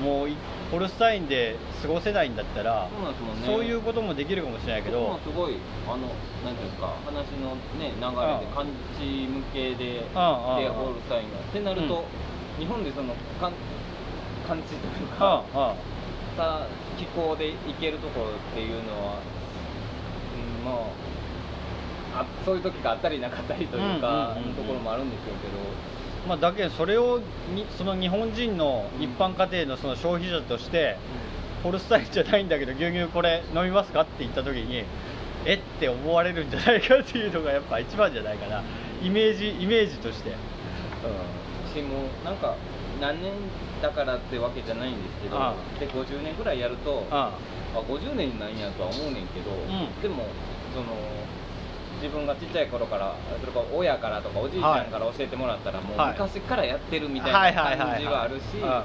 もういホルスタインで過ごせないんだったらそうなんですもんね。そういうこともできるかもしれないけどすごいあのなんていうんですか話のね流れで感じ向けででああああホールスタインが。ってなると、うん。日本でその感感知というあかあさ気候で行けるところっていうのは、うん、もうあそういう時があったりなかったりというか、うんうんうんうん。のところもあるんでしょうけど。まあ、だけどそれをにその日本人の一般家庭のその消費者としてホルスタインじゃないんだけど牛乳これ飲みますかって言った時にえって思われるんじゃないかっていうのがやっぱ一番じゃないかな。イメージイメージとして、うしもうなんか何年だからってわけじゃないんですけどで50年ぐらいやるとん、あ。あ50年なんやとは思うねんけど、ん。でもその自分がちっちゃい頃からそれから親からとかおじいちゃんから教えてもらったら、もうはい。昔からやってるみたいはいな感じがあるしうん。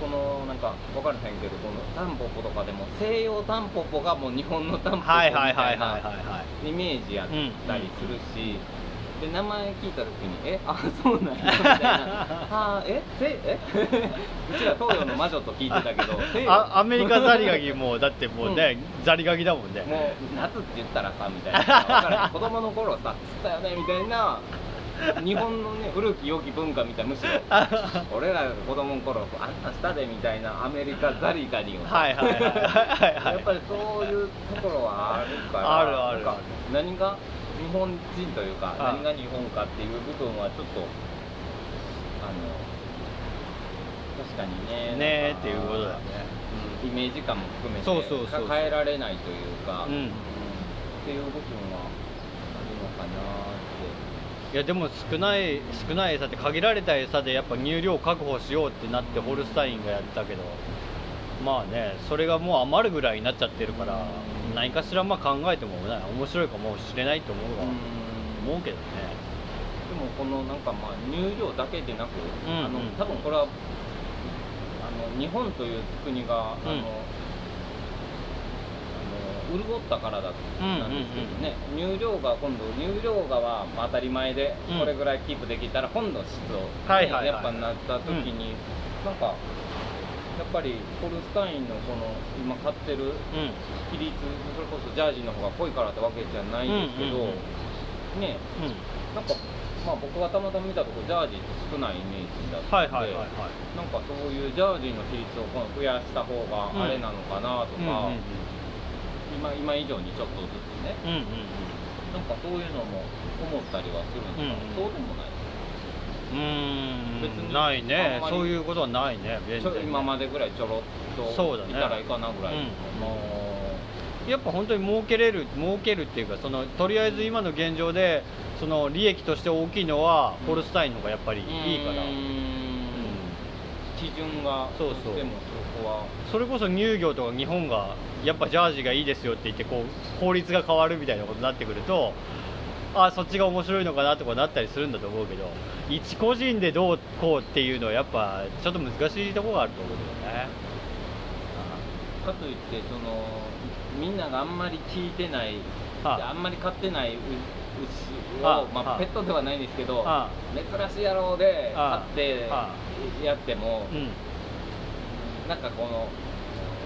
このなんか分からへんけどこのタンポポとかでも西洋タンポポがもう日本のタンポポみたはいなはいイメージやったりするし、で名前聞いた時に「えあそうなんや」みたいな「あえせえ？うちら東洋の魔女と聞いてたけど 西洋あアメリカザリガニもだってもうね、ザリガニだもんね。もう夏って言ったらさみたいな。子供の頃さつったよねみたいな。日本のね古き良き文化みたいなむしろ。俺らが子供の頃あんなしたでみたいなアメリカザリガニをさ。はいはいはいはいはい。やっぱりそういうところはあるから。あるある何が？日本人というかあ。何が日本かっていう部分はちょっとあの確かにねねっていうことだよね。うんイメージ感も含めてそうそうそうか変えられないというか、うん。っていう部分はあるのかなって。いやでも少ない少ない餌って限られた餌でやっぱ乳量確保しようってなってホルスタインがやったけどまあねそれがもう余るぐらいになっちゃってるから何かしらまあ考えてもね面白いかもしれないと思うわ、思うけどね。でもこのなんかまあ乳量だけでなく、うんうん。あの多分これはあの日本という国が、あのうん。あの潤ったからだうんなんですけどね、乳量が今度乳量がはまあ当たり前でうん。これぐらいキープできたら今度質を、ねはいはいはいやっぱなった時に、なんかやっぱりホルスタインのこの今買ってるうん。比率それこそジャージーの方が濃いからってわけじゃないんですけど、ねうん。なんかまあ僕がたまたま見たところジャージーって少ないイメージだったはいんで、はなんかそういうジャージーの比率を今度増やした方があれなのかなとか、今今以上にちょっとずつね。うなんかそういうのも思ったりはするんですけど、うん。そうでもないうん。う別にないね。そういうことはないね。全然ね。今までぐらいちょろっとそうだね。いたらいいかなぐらい、うん。もやっぱ本当に儲けれる儲けるっていうかそのとりあえず今の現状でその利益として大きいのはホルスタインの方がやっぱりういいから、うーん。基準がそうそう。どしてもそこは。それこそ乳業とか日本がやっぱジャージがいいですよって言ってこう法律が変わるみたいなことになってくるとあそっちが面白いのかなとかなったりするんだと思うけど一個人でどうこうっていうのはやっぱちょっと難しいところがあると思うけどね。かといってそのみんながあんまり聞いてない、はあ。あんまり飼ってない牛を、はあ。まあ、はあ。ペットではないんですけど、はあ。珍しい野郎で飼はあ。ってはやっても、うん。なんかこの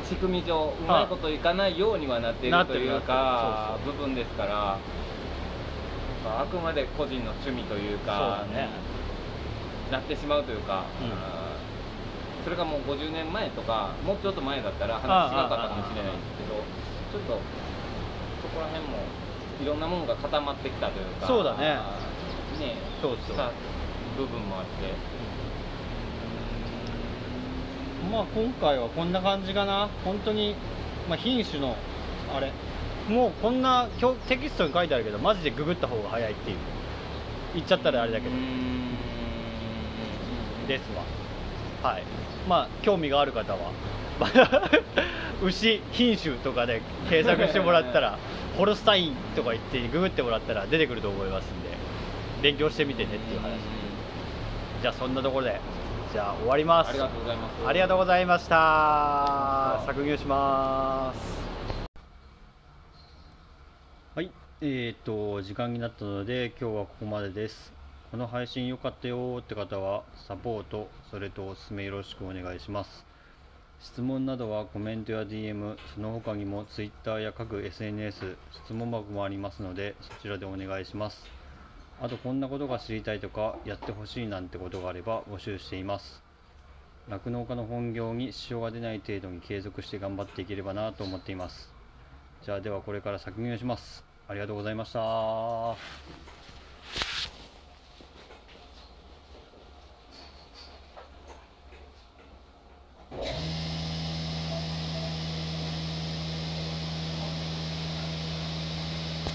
仕組み上うまいこといかないようにはなっているというか部分ですからあくまで個人の趣味というかね。なってしまうというか、うん。それがもう50年前とかもうちょっと前だったら話違かったかもしれないんですけどちょっとそこら辺もいろんなものが固まってきたというかそうだね。ねそうそうした部分もあって。まあ今回はこんな感じかな。本当にまあ品種のあれもうこんなテキストに書いてあるけどマジでググった方が早いっていう。言っちゃったらあれだけど。ですわ。はい。まあ興味がある方は。牛品種とかで検索してもらったら ホルスタインとか言ってググってもらったら出てくると思いますんで。勉強してみてねっていう話。じゃあそんなところで。じゃあ終わります。ありがとうございます。ありがとうございました。削減しますえー、と時間になったので今日はここまでです。この配信良かったよって方はサポートそれとおすすめよろしくお願いします。質問などはコメントや DM その他にも Twitter や各 SNS 質問箱もありますのでそちらでお願いします。あとこんなことが知りたいとかやってほしいなんてことがあれば募集しています。酪農家の本業に支障が出ない程度に継続して頑張っていければなと思っています。じゃあではこれから削減します。ありがとうございました。Yeah.